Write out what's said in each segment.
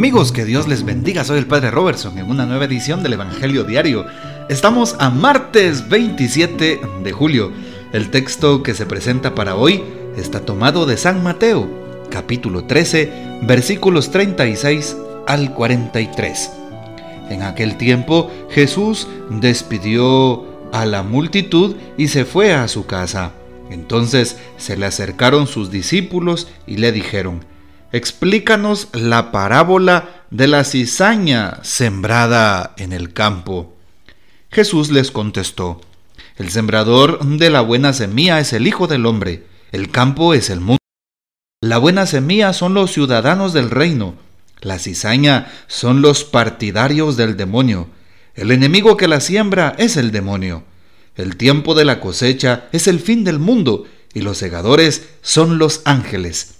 Amigos, que Dios les bendiga. Soy el Padre Robertson en una nueva edición del Evangelio Diario. Estamos a martes 27 de julio. El texto que se presenta para hoy está tomado de San Mateo, capítulo 13, versículos 36 al 43. En aquel tiempo Jesús despidió a la multitud y se fue a su casa. Entonces se le acercaron sus discípulos y le dijeron, explícanos la parábola de la cizaña sembrada en el campo. Jesús les contestó, el sembrador de la buena semilla es el Hijo del Hombre, el campo es el mundo. La buena semilla son los ciudadanos del reino, la cizaña son los partidarios del demonio, el enemigo que la siembra es el demonio. El tiempo de la cosecha es el fin del mundo y los segadores son los ángeles.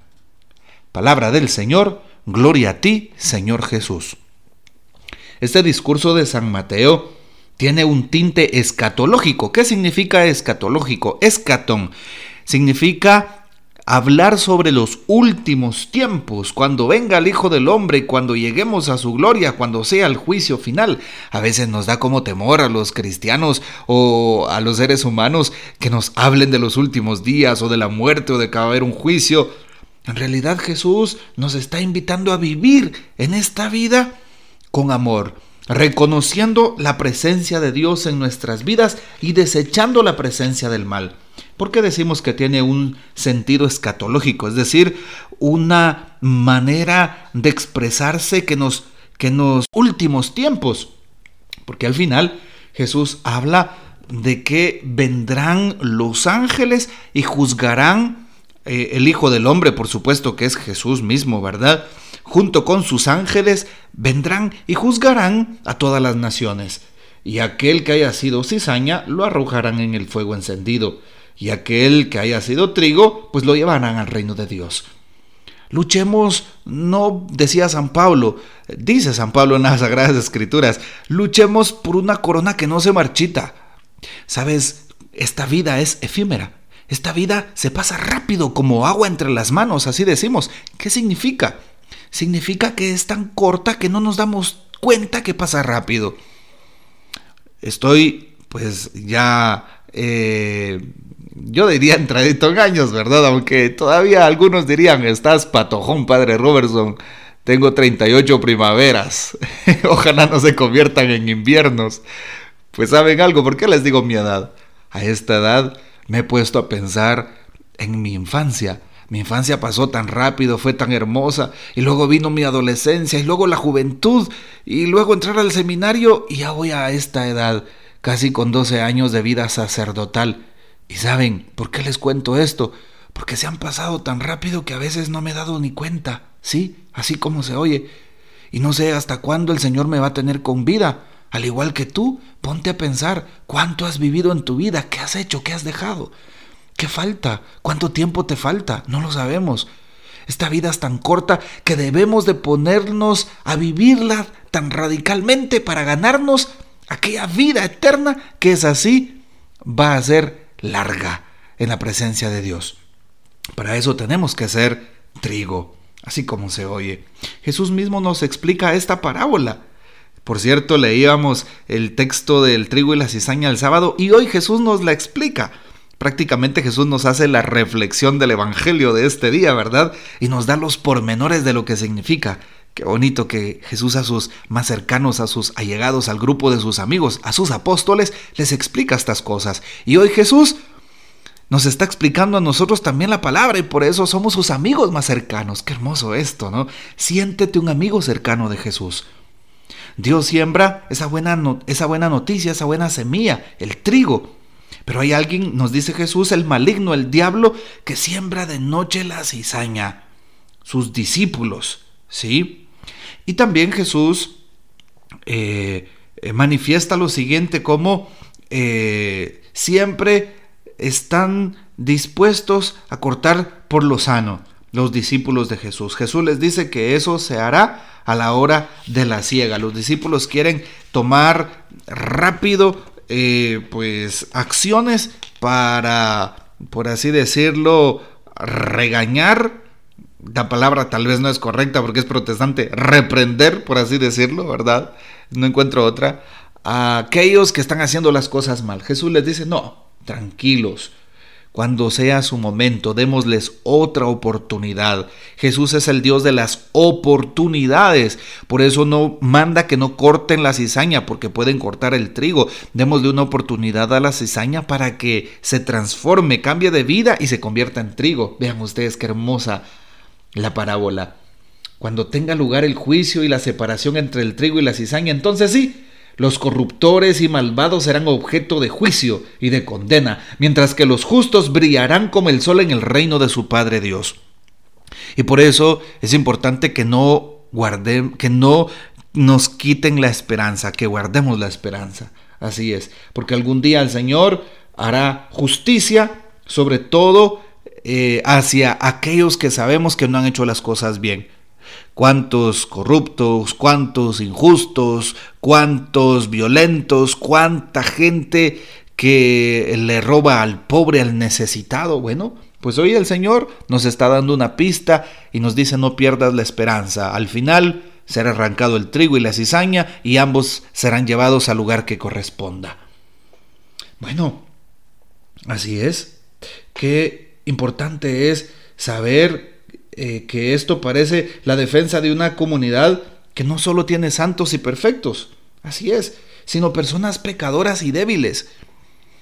Palabra del Señor, gloria a ti, Señor Jesús. Este discurso de San Mateo tiene un tinte escatológico. ¿Qué significa escatológico? Escatón significa hablar sobre los últimos tiempos, cuando venga el Hijo del Hombre, cuando lleguemos a su gloria, cuando sea el juicio final. A veces nos da como temor a los cristianos o a los seres humanos que nos hablen de los últimos días o de la muerte o de que va a haber un juicio. En realidad Jesús nos está invitando a vivir en esta vida con amor, reconociendo la presencia de Dios en nuestras vidas y desechando la presencia del mal. ¿Por qué decimos que tiene un sentido escatológico? Es decir, una manera de expresarse que nos que en los últimos tiempos. Porque al final Jesús habla de que vendrán los ángeles y juzgarán eh, el Hijo del Hombre, por supuesto que es Jesús mismo, ¿verdad? Junto con sus ángeles vendrán y juzgarán a todas las naciones. Y aquel que haya sido cizaña lo arrojarán en el fuego encendido y aquel que haya sido trigo, pues lo llevarán al reino de Dios. Luchemos, no decía San Pablo, dice San Pablo en las Sagradas Escrituras, luchemos por una corona que no se marchita. Sabes, esta vida es efímera, esta vida se pasa rápido como agua entre las manos, así decimos. ¿Qué significa? Significa que es tan corta que no nos damos cuenta que pasa rápido. Estoy pues ya eh, yo diría entradito en años, ¿verdad? Aunque todavía algunos dirían, estás patojón, padre Robertson. Tengo 38 primaveras. Ojalá no se conviertan en inviernos. Pues saben algo, ¿por qué les digo mi edad? A esta edad me he puesto a pensar en mi infancia. Mi infancia pasó tan rápido, fue tan hermosa, y luego vino mi adolescencia, y luego la juventud, y luego entrar al seminario, y ya voy a esta edad, casi con 12 años de vida sacerdotal. Y saben, ¿por qué les cuento esto? Porque se han pasado tan rápido que a veces no me he dado ni cuenta, ¿sí? Así como se oye. Y no sé hasta cuándo el Señor me va a tener con vida. Al igual que tú, ponte a pensar cuánto has vivido en tu vida, qué has hecho, qué has dejado. ¿Qué falta? ¿Cuánto tiempo te falta? No lo sabemos. Esta vida es tan corta que debemos de ponernos a vivirla tan radicalmente para ganarnos aquella vida eterna que es así, va a ser larga en la presencia de Dios. Para eso tenemos que ser trigo, así como se oye. Jesús mismo nos explica esta parábola. Por cierto, leíamos el texto del trigo y la cizaña el sábado y hoy Jesús nos la explica. Prácticamente Jesús nos hace la reflexión del Evangelio de este día, ¿verdad? Y nos da los pormenores de lo que significa. Qué bonito que Jesús a sus más cercanos, a sus allegados, al grupo de sus amigos, a sus apóstoles, les explica estas cosas. Y hoy Jesús nos está explicando a nosotros también la palabra y por eso somos sus amigos más cercanos. Qué hermoso esto, ¿no? Siéntete un amigo cercano de Jesús. Dios siembra esa buena, esa buena noticia, esa buena semilla, el trigo. Pero hay alguien, nos dice Jesús, el maligno, el diablo, que siembra de noche la cizaña. Sus discípulos, ¿sí? Y también Jesús eh, eh, manifiesta lo siguiente como eh, siempre están dispuestos a cortar por lo sano los discípulos de Jesús. Jesús les dice que eso se hará a la hora de la ciega. Los discípulos quieren tomar rápido pues acciones para, por así decirlo, regañar la palabra tal vez no es correcta porque es protestante, reprender, por así decirlo, ¿verdad? No encuentro otra. A aquellos que están haciendo las cosas mal. Jesús les dice, no, tranquilos. Cuando sea su momento, démosles otra oportunidad. Jesús es el Dios de las oportunidades. Por eso no manda que no corten la cizaña, porque pueden cortar el trigo. Démosle una oportunidad a la cizaña para que se transforme, cambie de vida y se convierta en trigo. Vean ustedes qué hermosa la parábola. Cuando tenga lugar el juicio y la separación entre el trigo y la cizaña, entonces sí, los corruptores y malvados serán objeto de juicio y de condena, mientras que los justos brillarán como el sol en el reino de su Padre Dios. Y por eso es importante que no guarden, que no nos quiten la esperanza, que guardemos la esperanza. Así es, porque algún día el Señor hará justicia sobre todo eh, hacia aquellos que sabemos que no han hecho las cosas bien. Cuántos corruptos, cuántos injustos, cuántos violentos, cuánta gente que le roba al pobre, al necesitado. Bueno, pues hoy el Señor nos está dando una pista y nos dice no pierdas la esperanza. Al final será arrancado el trigo y la cizaña y ambos serán llevados al lugar que corresponda. Bueno, así es. Que importante es saber eh, que esto parece la defensa de una comunidad que no solo tiene santos y perfectos, así es, sino personas pecadoras y débiles.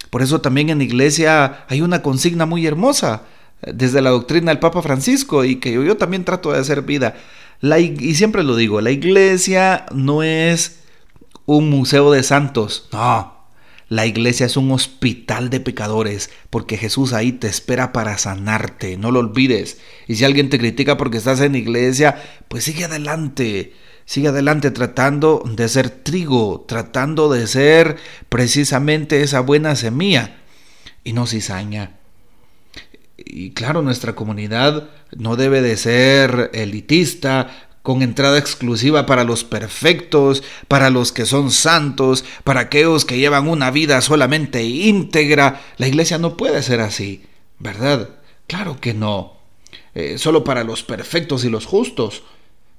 Por eso también en la iglesia hay una consigna muy hermosa eh, desde la doctrina del Papa Francisco y que yo, también trato de hacer vida. Y siempre lo digo, la iglesia no es un museo de santos, no, la iglesia es un hospital de pecadores, porque Jesús ahí te espera para sanarte, no lo olvides. Y si alguien te critica porque estás en iglesia, pues sigue adelante, sigue adelante tratando de ser trigo, tratando de ser precisamente esa buena semilla y no cizaña. Y claro, nuestra comunidad no debe de ser elitista, con entrada exclusiva para los perfectos, para los que son santos, para aquellos que llevan una vida solamente íntegra. La iglesia no puede ser así, ¿verdad? Claro que no. Eh, solo para los perfectos y los justos.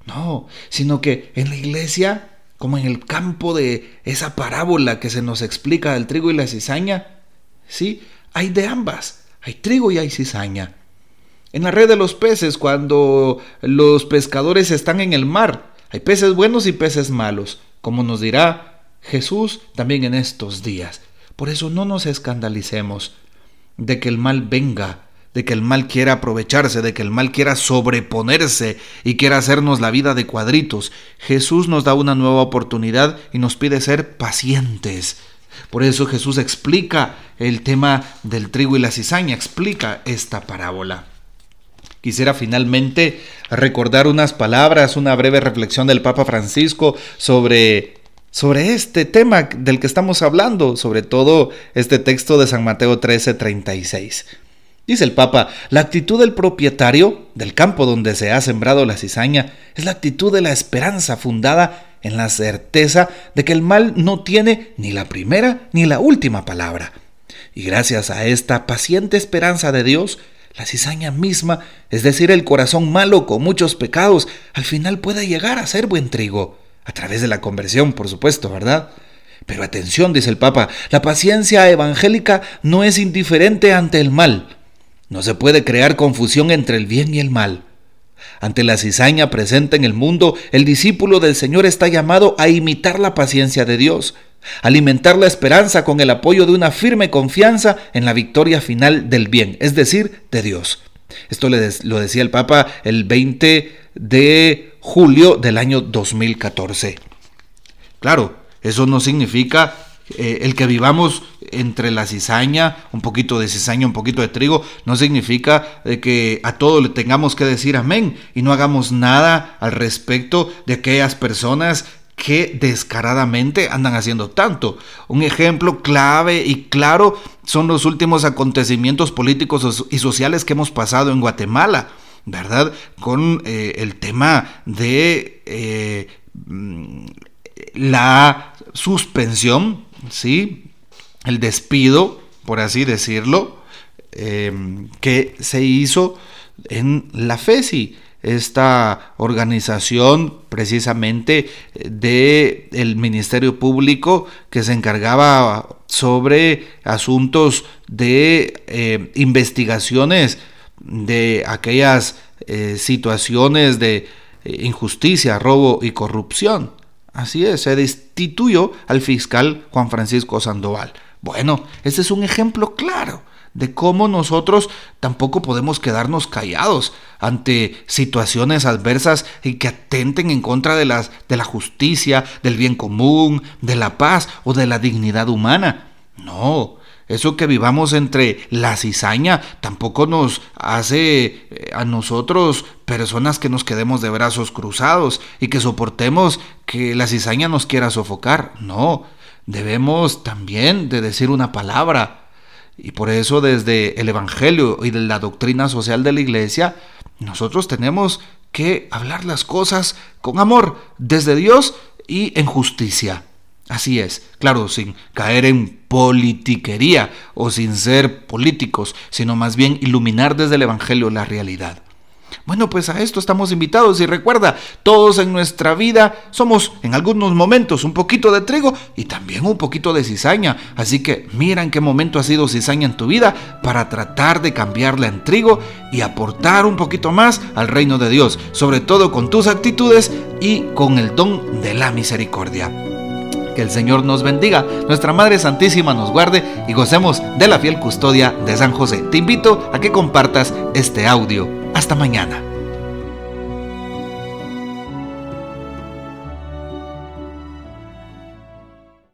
No, sino que en la iglesia, como en el campo de esa parábola que se nos explica del trigo y la cizaña, sí, hay de ambas, hay trigo y hay cizaña. En la red de los peces, cuando los pescadores están en el mar, hay peces buenos y peces malos, como nos dirá Jesús también en estos días. Por eso no nos escandalicemos de que el mal venga, de que el mal quiera aprovecharse, de que el mal quiera sobreponerse y quiera hacernos la vida de cuadritos. Jesús nos da una nueva oportunidad y nos pide ser pacientes. Por eso Jesús explica el tema del trigo y la cizaña, explica esta parábola. Quisiera finalmente recordar unas palabras, una breve reflexión del Papa Francisco sobre, sobre este tema del que estamos hablando, sobre todo este texto de San Mateo 13:36. Dice el Papa, la actitud del propietario del campo donde se ha sembrado la cizaña es la actitud de la esperanza fundada en la certeza de que el mal no tiene ni la primera ni la última palabra. Y gracias a esta paciente esperanza de Dios, la cizaña misma, es decir, el corazón malo con muchos pecados, al final puede llegar a ser buen trigo, a través de la conversión, por supuesto, ¿verdad? Pero atención, dice el Papa, la paciencia evangélica no es indiferente ante el mal. No se puede crear confusión entre el bien y el mal. Ante la cizaña presente en el mundo, el discípulo del Señor está llamado a imitar la paciencia de Dios, alimentar la esperanza con el apoyo de una firme confianza en la victoria final del bien, es decir, de Dios. Esto lo decía el Papa el 20 de julio del año 2014. Claro, eso no significa eh, el que vivamos entre la cizaña, un poquito de cizaña, un poquito de trigo, no significa que a todo le tengamos que decir amén y no hagamos nada al respecto de aquellas personas que descaradamente andan haciendo tanto. Un ejemplo clave y claro son los últimos acontecimientos políticos y sociales que hemos pasado en Guatemala, ¿verdad? Con eh, el tema de eh, mm, la suspensión, ¿sí? El despido, por así decirlo, eh, que se hizo en la FESI esta organización precisamente de el Ministerio Público que se encargaba sobre asuntos de eh, investigaciones de aquellas eh, situaciones de eh, injusticia, robo y corrupción. Así es, se destituyó al fiscal Juan Francisco Sandoval. Bueno, ese es un ejemplo claro de cómo nosotros tampoco podemos quedarnos callados ante situaciones adversas y que atenten en contra de, las, de la justicia, del bien común, de la paz o de la dignidad humana. No, eso que vivamos entre la cizaña tampoco nos hace eh, a nosotros personas que nos quedemos de brazos cruzados y que soportemos que la cizaña nos quiera sofocar. No, debemos también de decir una palabra y por eso desde el Evangelio y de la doctrina social de la Iglesia, nosotros tenemos que hablar las cosas con amor, desde Dios y en justicia. Así es, claro, sin caer en politiquería o sin ser políticos, sino más bien iluminar desde el Evangelio la realidad. Bueno, pues a esto estamos invitados y recuerda, todos en nuestra vida somos en algunos momentos un poquito de trigo y también un poquito de cizaña. Así que mira en qué momento ha sido cizaña en tu vida para tratar de cambiarla en trigo y aportar un poquito más al reino de Dios, sobre todo con tus actitudes y con el don de la misericordia. Que el Señor nos bendiga, nuestra Madre Santísima nos guarde y gocemos de la fiel custodia de San José. Te invito a que compartas este audio hasta mañana.